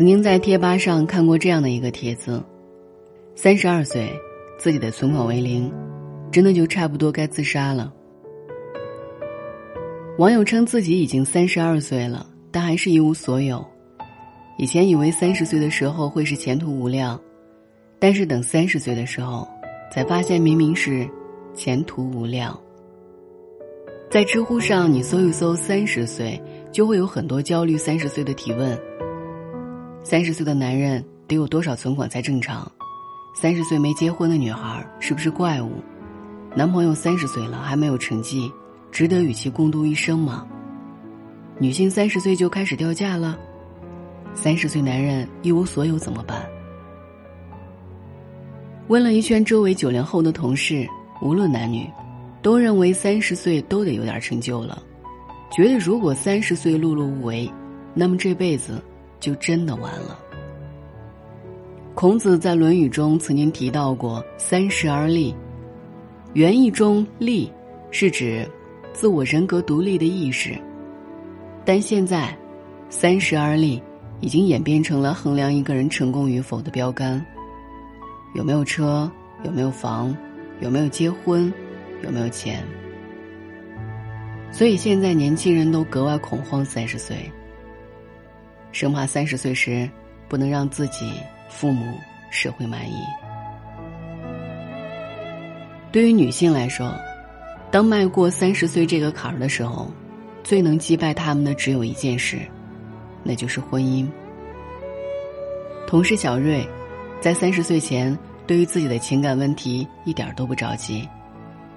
曾经在贴吧上看过这样的一个帖子：三十二岁，自己的存款为零，真的就差不多该自杀了。网友称自己已经三十二岁了，但还是一无所有。以前以为三十岁的时候会是前途无量，但是等三十岁的时候，才发现明明是前途无量。在知乎上，你搜一搜“三十岁”，就会有很多焦虑三十岁的提问。三十岁的男人得有多少存款才正常？三十岁没结婚的女孩是不是怪物？男朋友三十岁了还没有成绩，值得与其共度一生吗？女性三十岁就开始掉价了？三十岁男人一无所有怎么办？问了一圈周围九零后的同事，无论男女。都认为三十岁都得有点成就了，觉得如果三十岁碌碌无为，那么这辈子就真的完了。孔子在《论语》中曾经提到过“三十而立”，原意中“立”是指自我人格独立的意识，但现在“三十而立”已经演变成了衡量一个人成功与否的标杆：有没有车，有没有房，有没有结婚。有没有钱？所以现在年轻人都格外恐慌三十岁，生怕三十岁时不能让自己、父母、社会满意。对于女性来说，当迈过三十岁这个坎儿的时候，最能击败他们的只有一件事，那就是婚姻。同事小瑞，在三十岁前，对于自己的情感问题一点都不着急。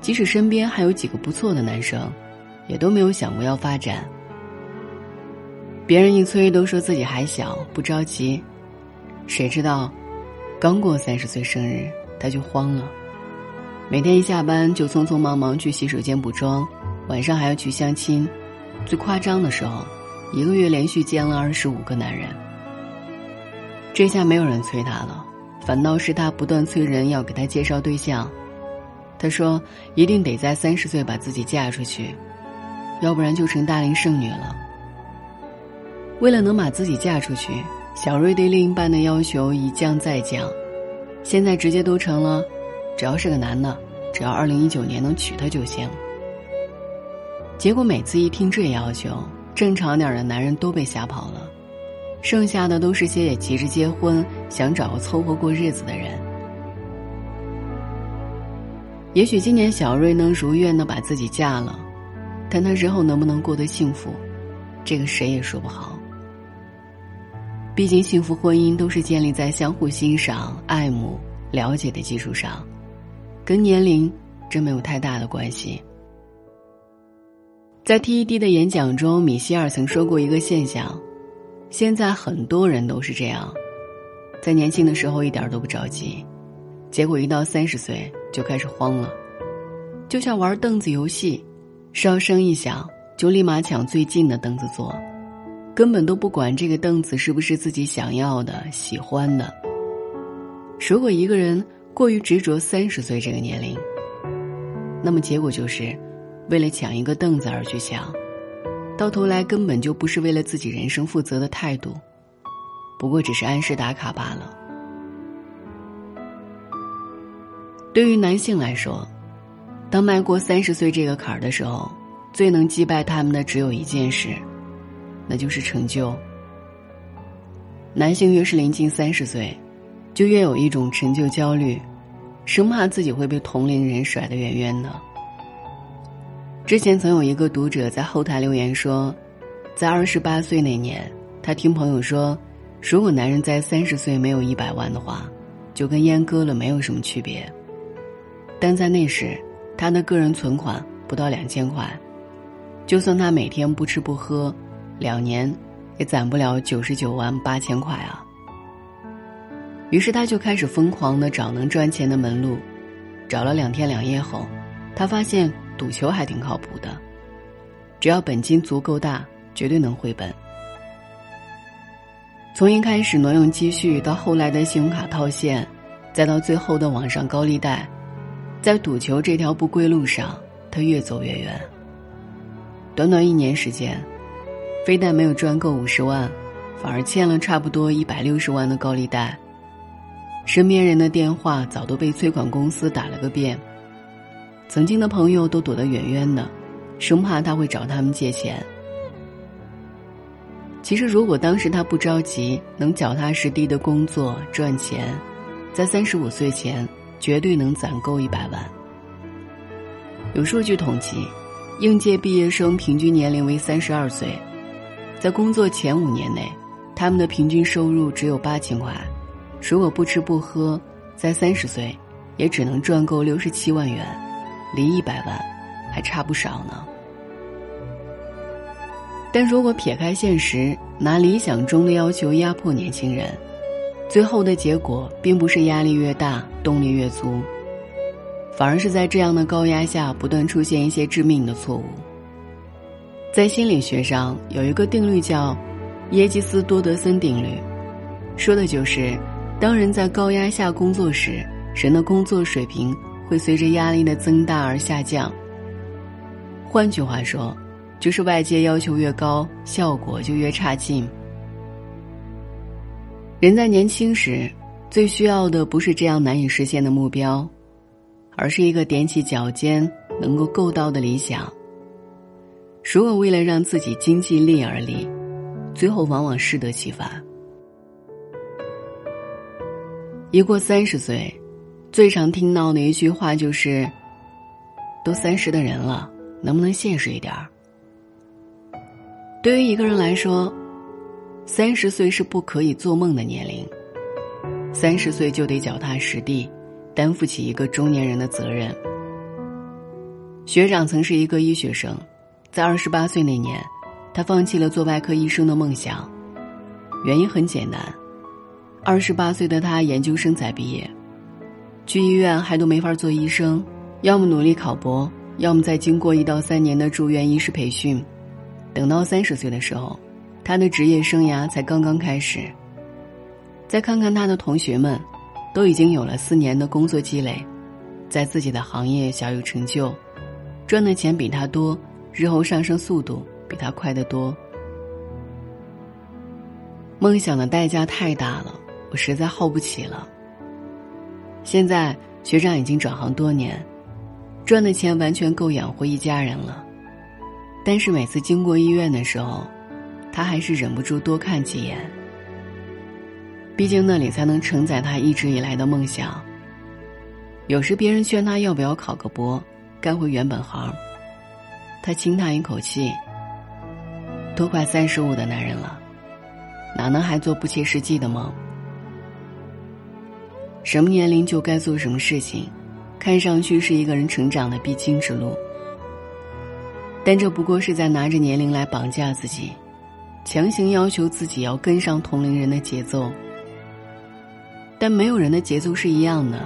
即使身边还有几个不错的男生，也都没有想过要发展。别人一催都说自己还小不着急，谁知道，刚过三十岁生日他就慌了，每天一下班就匆匆忙忙去洗手间补妆，晚上还要去相亲，最夸张的时候，一个月连续见了二十五个男人。这下没有人催他了，反倒是他不断催人要给他介绍对象。他说：“一定得在三十岁把自己嫁出去，要不然就成大龄剩女了。”为了能把自己嫁出去，小瑞对另一半的要求一降再降，现在直接都成了：只要是个男的，只要二零一九年能娶她就行。结果每次一听这要求，正常点的男人都被吓跑了，剩下的都是些也急着结婚、想找个凑合过日子的人。也许今年小瑞能如愿的把自己嫁了，但他日后能不能过得幸福，这个谁也说不好。毕竟幸福婚姻都是建立在相互欣赏、爱慕、了解的基础上，跟年龄真没有太大的关系。在 TED 的演讲中，米歇尔曾说过一个现象：现在很多人都是这样，在年轻的时候一点都不着急。结果一到三十岁就开始慌了，就像玩凳子游戏，哨声一响就立马抢最近的凳子坐，根本都不管这个凳子是不是自己想要的、喜欢的。如果一个人过于执着三十岁这个年龄，那么结果就是，为了抢一个凳子而去抢，到头来根本就不是为了自己人生负责的态度，不过只是按时打卡罢了。对于男性来说，当迈过三十岁这个坎儿的时候，最能击败他们的只有一件事，那就是成就。男性越是临近三十岁，就越有一种成就焦虑，生怕自己会被同龄人甩得远远的。之前曾有一个读者在后台留言说，在二十八岁那年，他听朋友说，如果男人在三十岁没有一百万的话，就跟阉割了没有什么区别。但在那时，他的个人存款不到两千块，就算他每天不吃不喝，两年也攒不了九十九万八千块啊。于是他就开始疯狂的找能赚钱的门路，找了两天两夜后，他发现赌球还挺靠谱的，只要本金足够大，绝对能回本。从一开始挪用积蓄，到后来的信用卡套现，再到最后的网上高利贷。在赌球这条不归路上，他越走越远。短短一年时间，非但没有赚够五十万，反而欠了差不多一百六十万的高利贷。身边人的电话早都被催款公司打了个遍，曾经的朋友都躲得远远的，生怕他会找他们借钱。其实，如果当时他不着急，能脚踏实地的工作赚钱，在三十五岁前绝对能攒够一百万。有数据统计，应届毕业生平均年龄为三十二岁，在工作前五年内，他们的平均收入只有八千块。如果不吃不喝，在三十岁，也只能赚够六十七万元，离一百万还差不少呢。但如果撇开现实，拿理想中的要求压迫年轻人，最后的结果并不是压力越大动力越足，反而是在这样的高压下不断出现一些致命的错误。在心理学上有一个定律叫耶基斯多德森定律，说的就是。当人在高压下工作时，人的工作水平会随着压力的增大而下降。换句话说，就是外界要求越高，效果就越差劲。人在年轻时，最需要的不是这样难以实现的目标，而是一个踮起脚尖能够够到的理想。如果为了让自己经济力而立，最后往往适得其反。一过三十岁，最常听到的一句话就是：“都三十的人了，能不能现实一点儿？”对于一个人来说，三十岁是不可以做梦的年龄。三十岁就得脚踏实地，担负起一个中年人的责任。学长曾是一个医学生，在二十八岁那年，他放弃了做外科医生的梦想，原因很简单。二十八岁的他，研究生才毕业，去医院还都没法做医生，要么努力考博，要么再经过一到三年的住院医师培训。等到三十岁的时候，他的职业生涯才刚刚开始。再看看他的同学们，都已经有了四年的工作积累，在自己的行业小有成就，赚的钱比他多，日后上升速度比他快得多。梦想的代价太大了。我实在耗不起了。现在学长已经转行多年，赚的钱完全够养活一家人了。但是每次经过医院的时候，他还是忍不住多看几眼。毕竟那里才能承载他一直以来的梦想。有时别人劝他要不要考个博，干回原本行，他轻叹一口气：“都快三十五的男人了，哪能还做不切实际的梦？”什么年龄就该做什么事情，看上去是一个人成长的必经之路。但这不过是在拿着年龄来绑架自己，强行要求自己要跟上同龄人的节奏。但没有人的节奏是一样的，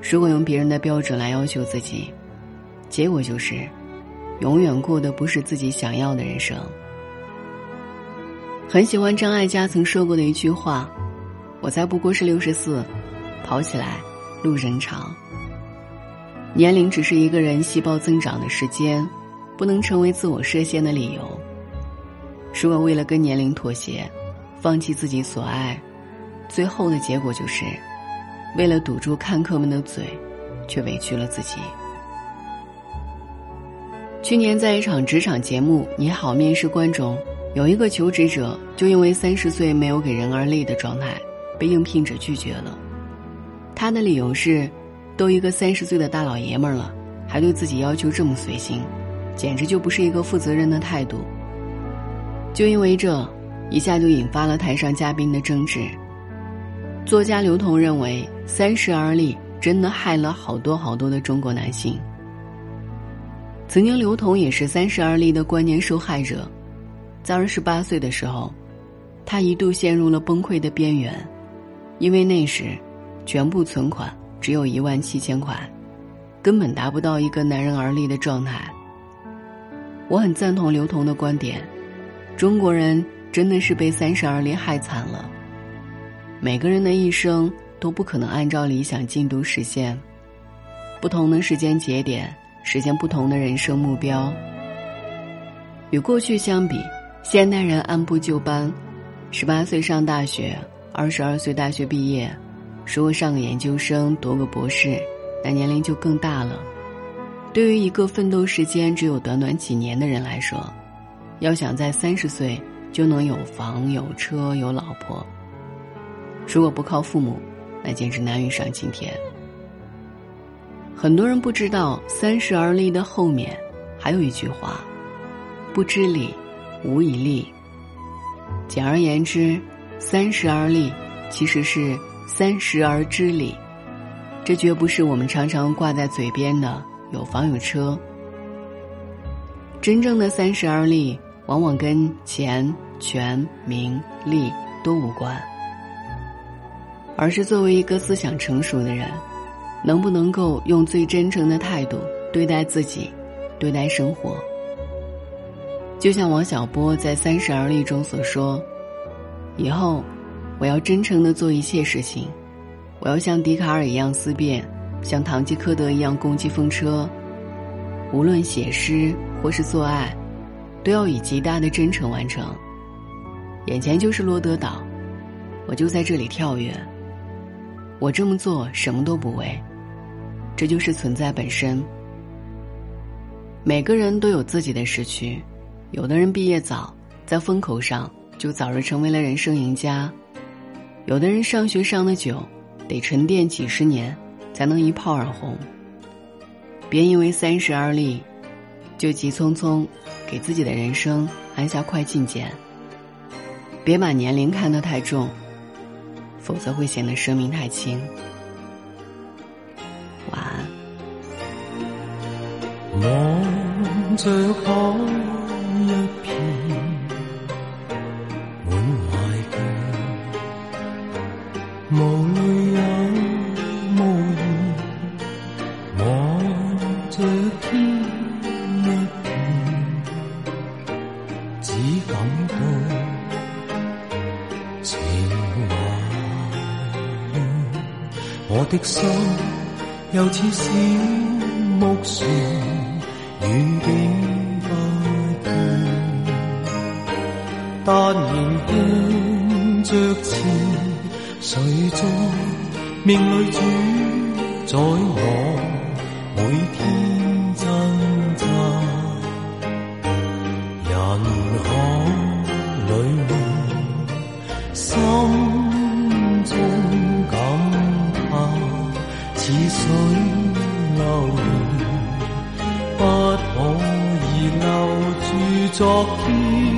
如果用别人的标准来要求自己，结果就是，永远过的不是自己想要的人生。很喜欢张艾嘉曾说过的一句话：“我才不过是六十四。”跑起来，路人长。年龄只是一个人细胞增长的时间，不能成为自我设限的理由。如果为了跟年龄妥协，放弃自己所爱，最后的结果就是，为了堵住看客们的嘴，却委屈了自己。去年在一场职场节目《你好面试官》中，有一个求职者就因为三十岁没有给人而立的状态，被应聘者拒绝了。他的理由是，都一个三十岁的大老爷们了，还对自己要求这么随心，简直就不是一个负责任的态度。就因为这，一下就引发了台上嘉宾的争执。作家刘同认为，三十而立真的害了好多好多的中国男性。曾经，刘同也是三十而立的观念受害者，在二十八岁的时候，他一度陷入了崩溃的边缘，因为那时。全部存款只有一万七千块，根本达不到一个男人而立的状态。我很赞同刘同的观点，中国人真的是被三十而立害惨了。每个人的一生都不可能按照理想进度实现，不同的时间节点实现不同的人生目标。与过去相比，现代人按部就班，十八岁上大学，二十二岁大学毕业，如果上个研究生、读个博士，那年龄就更大了。对于一个奋斗时间只有短短几年的人来说，要想在三十岁就能有房有车有老婆，如果不靠父母，那简直难于上青天。很多人不知道“三十而立”的后面还有一句话：“不知礼，无以立。”简而言之，“三十而立”其实是“三十而知礼”，这绝不是我们常常挂在嘴边的。有房有车，真正的三十而立，往往跟钱、权、名、利都无关，而是作为一个思想成熟的人，能不能够用最真诚的态度对待自己，对待生活。就像王小波在《三十而立》中所说：“以后，我要真诚的做一切事情，我要像笛卡尔一样思辨。”像堂吉诃德一样攻击风车，无论写诗或是做爱，都要以极大的真诚完成。眼前就是罗德岛，我就在这里跳跃。我这么做什么都不为，这就是存在本身。每个人都有自己的时区，有的人毕业早，在风口上就早日成为了人生赢家；有的人上学上的久，得沉淀几十年。才能一炮而红。别因为三十而立，就急匆匆给自己的人生按下快进键。别把年龄看得太重，否则会显得生命太轻。望着海一片，满怀倦，无泪有无言。望着天一片，只感到情迷。我的心又似小木船。雨点不见，但仍向着前。谁在命里主宰我每天昨天，